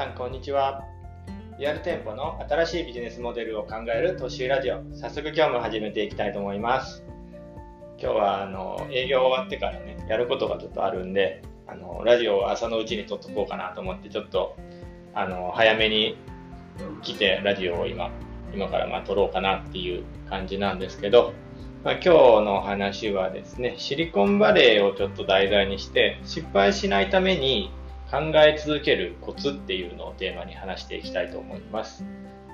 さんこんにちは。リアル店舗の新しいビジネスモデルを考える都市ラジオ。早速今日も始めていきたいと思います。今日はあの営業終わってからねやることがちょっとあるんであのラジオを朝のうちに撮っとこうかなと思ってちょっとあの早めに来てラジオを今今からまあ撮ろうかなっていう感じなんですけど、まあ、今日の話はですねシリコンバレーをちょっと題材にして失敗しないために考え続けるコツっていうのをテーマに話していきたいと思います。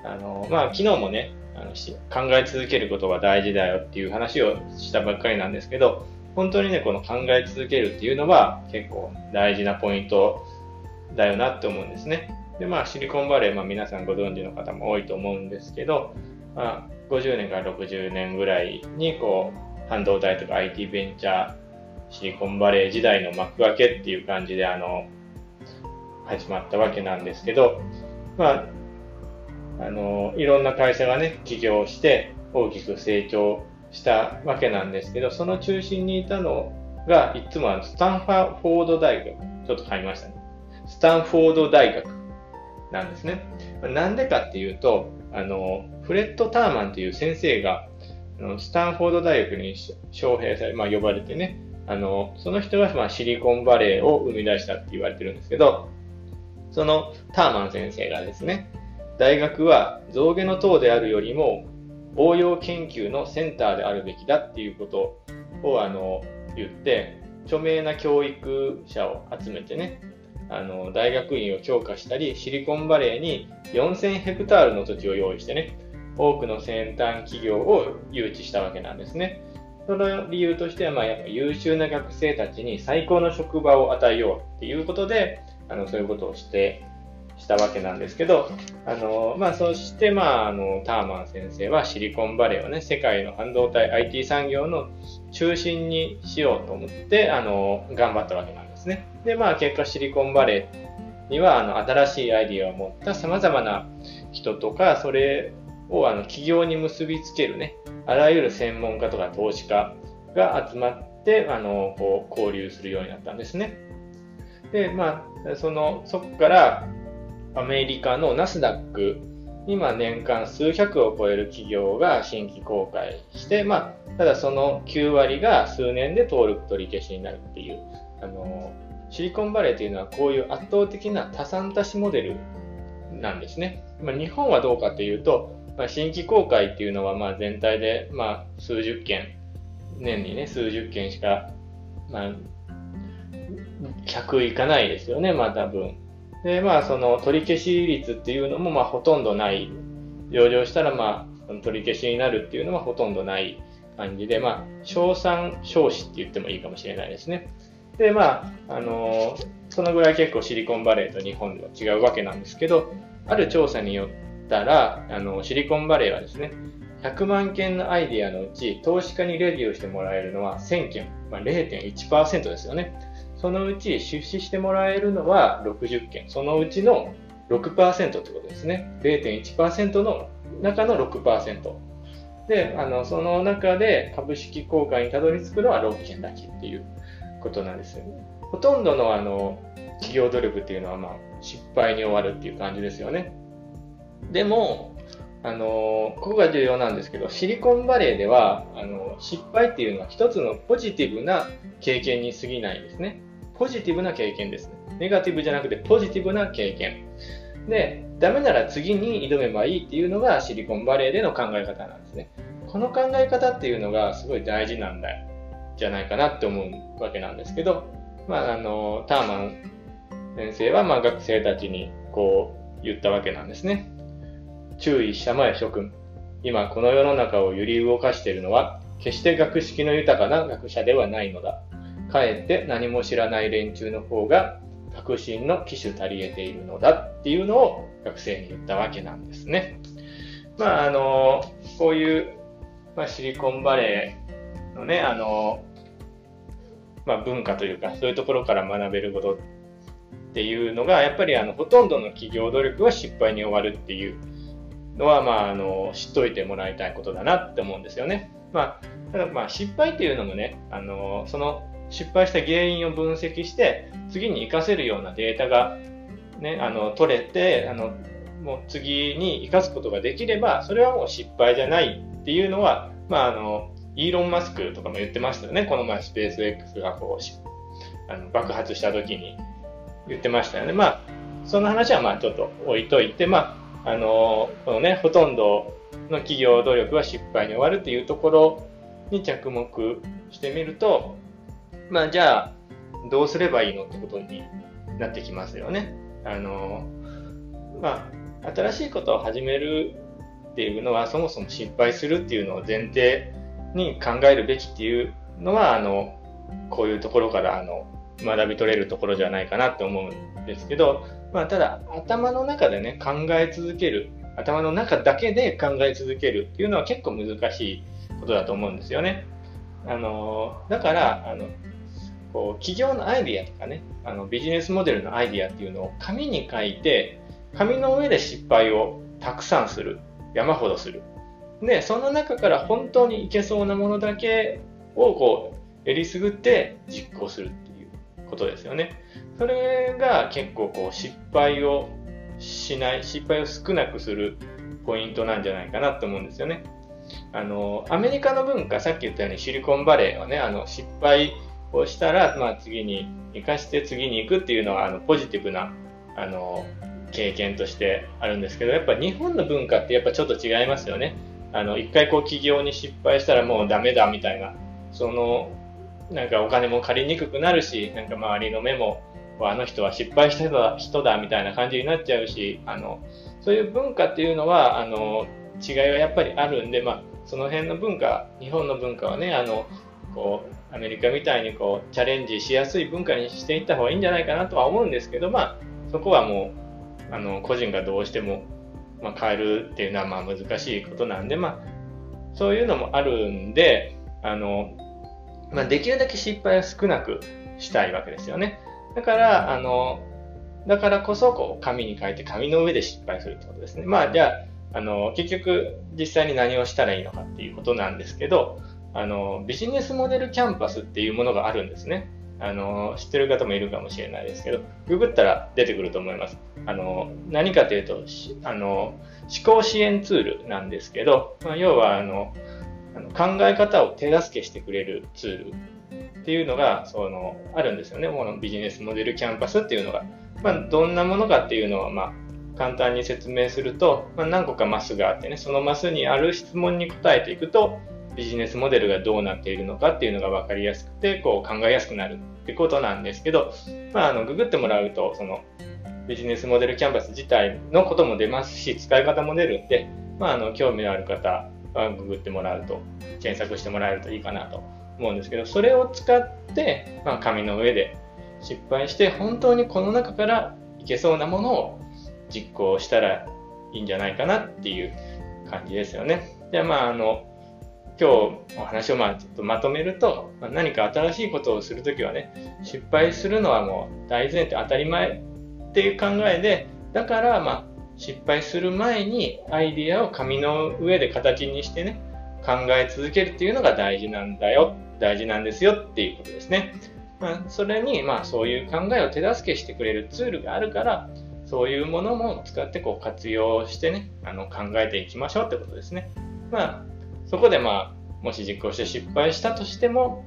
あの、まあ、昨日もね、あの考え続けることが大事だよっていう話をしたばっかりなんですけど、本当にね、この考え続けるっていうのは結構大事なポイントだよなって思うんですね。で、まあ、シリコンバレー、まあ、皆さんご存知の方も多いと思うんですけど、まあ、50年から60年ぐらいに、こう、半導体とか IT ベンチャー、シリコンバレー時代の幕開けっていう感じで、あの、始まったわけなんですけど、まあ、あの、いろんな会社がね、起業して大きく成長したわけなんですけど、その中心にいたのが、いつもスタンフォード大学、ちょっと買いましたね。スタンフォード大学なんですね。なんでかっていうと、あの、フレッド・ターマンという先生が、スタンフォード大学に招聘され、まあ、呼ばれてね、あの、その人が、まあ、シリコンバレーを生み出したって言われてるんですけど、そのターマン先生がですね、大学は象牙の塔であるよりも応用研究のセンターであるべきだっていうことをあの言って、著名な教育者を集めてね、あの大学院を強化したり、シリコンバレーに4000ヘクタールの土地を用意してね、多くの先端企業を誘致したわけなんですね。その理由としては、まあ、やっぱ優秀な学生たちに最高の職場を与えようっていうことで、あの、そういうことをして、したわけなんですけど、あの、まあ、そして、まあ、あの、ターマン先生はシリコンバレーをね、世界の半導体 IT 産業の中心にしようと思って、あの、頑張ったわけなんですね。で、まあ、結果シリコンバレーには、あの、新しいアイディアを持った様々な人とか、それを、あの、企業に結びつけるね、あらゆる専門家とか投資家が集まって、あの、こう、交流するようになったんですね。で、まあ、その、そこからアメリカのナスダック、今年間数百を超える企業が新規公開して、まあ、ただその9割が数年で登録取り消しになるっていう、あの、シリコンバレーというのはこういう圧倒的な多産多死モデルなんですね。まあ、日本はどうかというと、まあ、新規公開っていうのはまあ全体でまあ数十件、年にね、数十件しか、まあ、100いかないですよね、まあ多分。で、まあその取り消し率っていうのもまあほとんどない。上場したらまあ取り消しになるっていうのはほとんどない感じで、まあ賞賛少子って言ってもいいかもしれないですね。で、まあ、あの、そのぐらい結構シリコンバレーと日本では違うわけなんですけど、ある調査によったら、あの、シリコンバレーはですね、100万件のアイディアのうち、投資家にレビューしてもらえるのは1000件、まあ、0.1%ですよね。そのうち出資してもらえるのは60件。そのうちの6%ってことですね。0.1%の中の6%。で、あの、その中で株式公開にたどり着くのは6件だけっていうことなんですよね。ほとんどのあの、企業努力っていうのはまあ、失敗に終わるっていう感じですよね。でも、あの、ここが重要なんですけど、シリコンバレーでは、あの、失敗っていうのは一つのポジティブな経験に過ぎないんですね。ポジティブな経験ですね。ネガティブじゃなくてポジティブな経験。で、ダメなら次に挑めばいいっていうのがシリコンバレーでの考え方なんですね。この考え方っていうのがすごい大事なんだじゃないかなって思うわけなんですけど、まあ、あの、ターマン先生はまあ学生たちにこう言ったわけなんですね。注意したまえ諸君。今この世の中を揺り動かしているのは決して学識の豊かな学者ではないのだ。かえって何も知らない連中の方が革新の機種足り得ているのだっていうのを学生に言ったわけなんですね。まあ、あの、こういう、まあ、シリコンバレーのね、あの、まあ、文化というか、そういうところから学べることっていうのが、やっぱりあの、ほとんどの企業努力は失敗に終わるっていうのは、まあ、あの、知っといてもらいたいことだなって思うんですよね。まあ、ただまあ、失敗っていうのもね、あの、その失敗した原因を分析して、次に活かせるようなデータがね、あの、取れて、あの、もう次に生かすことができれば、それはもう失敗じゃないっていうのは、まあ、あの、イーロン・マスクとかも言ってましたよね。この前スペース X がこう、あの爆発した時に言ってましたよね。まあ、その話はまあちょっと置いといて、まあ、あの、このね、ほとんどの企業努力は失敗に終わるっていうところに着目してみると、まあじゃあ、どうすればいいのってことになってきますよね。あの、まあ、新しいことを始めるっていうのは、そもそも失敗するっていうのを前提に考えるべきっていうのは、あの、こういうところからあの学び取れるところじゃないかなって思うんですけど、まあ、ただ頭の中でね考え続ける頭の中だけで考え続けるっていうのは結構難しいことだと思うんですよね。あのだからあのこう企業のアイディアとかねあのビジネスモデルのアイディアっていうのを紙に書いて紙の上で失敗をたくさんする山ほどする。でその中から本当にいけそうなものだけをこうえりすぐって実行するっていうことですよね。それが結構こう失敗をしない失敗を少なくするポイントなんじゃないかなと思うんですよね。あのアメリカの文化さっき言ったようにシリコンバレーはねあの失敗をしたら、まあ、次に生かして次に行くっていうのはあのポジティブなあの経験としてあるんですけどやっぱ日本の文化ってやっぱちょっと違いますよね。あの一回こう起業に失敗したらもうダメだみたいな。そのなんかお金も借りにくくなるしなんか周りの目もあの人は失敗した人だみたいな感じになっちゃうしあのそういう文化っていうのはあの違いはやっぱりあるんで、まあ、その辺の文化日本の文化はねあのこうアメリカみたいにこうチャレンジしやすい文化にしていった方がいいんじゃないかなとは思うんですけど、まあ、そこはもうあの個人がどうしても、まあ、変えるっていうのはまあ難しいことなんで、まあ、そういうのもあるんであの、まあ、できるだけ失敗を少なくしたいわけですよね。だから、あの、だからこそ、こう、紙に書いて紙の上で失敗するってことですね。まあ、じゃあ、あの、結局、実際に何をしたらいいのかっていうことなんですけど、あの、ビジネスモデルキャンパスっていうものがあるんですね。あの、知ってる方もいるかもしれないですけど、ググったら出てくると思います。あの、何かというと、あの、思考支援ツールなんですけど、まあ、要は、あの、考え方を手助けしてくれるツールっていうのがそのあるんですよね。このビジネスモデルキャンパスっていうのが。まあ、どんなものかっていうのは、まあ、簡単に説明すると、まあ、何個かマスがあってね、そのマスにある質問に答えていくと、ビジネスモデルがどうなっているのかっていうのが分かりやすくて、こう考えやすくなるってことなんですけど、まあ、あの、ググってもらうと、その、ビジネスモデルキャンパス自体のことも出ますし、使い方も出るんで、まあ、あの、興味のある方はググってもらうと、検索してもらえるといいかなと思うんですけど、それを使って、まあ、紙の上で失敗して、本当にこの中からいけそうなものを実行したらいいんじゃないかなっていう感じですよね。で、まあ、あの、今日お話をまあちょっとまとめると、まあ、何か新しいことをするときはね、失敗するのはもう大前提当たり前っていう考えで、だからまあ失敗する前にアイディアを紙の上で形にしてね、考え続けるっていうのが大事なんだよ大事なんですよっていうことですね。まあ、それに、まあ、そういう考えを手助けしてくれるツールがあるから、そういうものも使ってこう活用してね、あの考えていきましょうってことですね。まあ、そこでまあ、もし実行して失敗したとしても、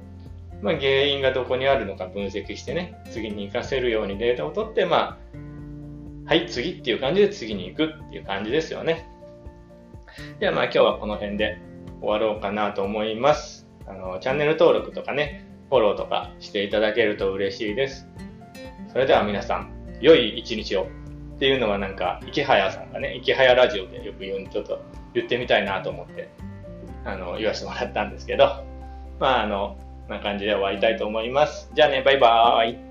まあ、原因がどこにあるのか分析してね、次に活かせるようにデータを取って、まあ、はい、次っていう感じで次に行くっていう感じですよね。ではまあ今日はこの辺で終わろうかなと思います。あの、チャンネル登録とかね、フォローとかしていただけると嬉しいです。それでは皆さん、良い一日を。っていうのはなんか、池早さんがね、池早ラジオでよく言うちょっと言ってみたいなと思って、あの、言わせてもらったんですけど、まあ、あの、こんな感じで終わりたいと思います。じゃあね、バイバーイ。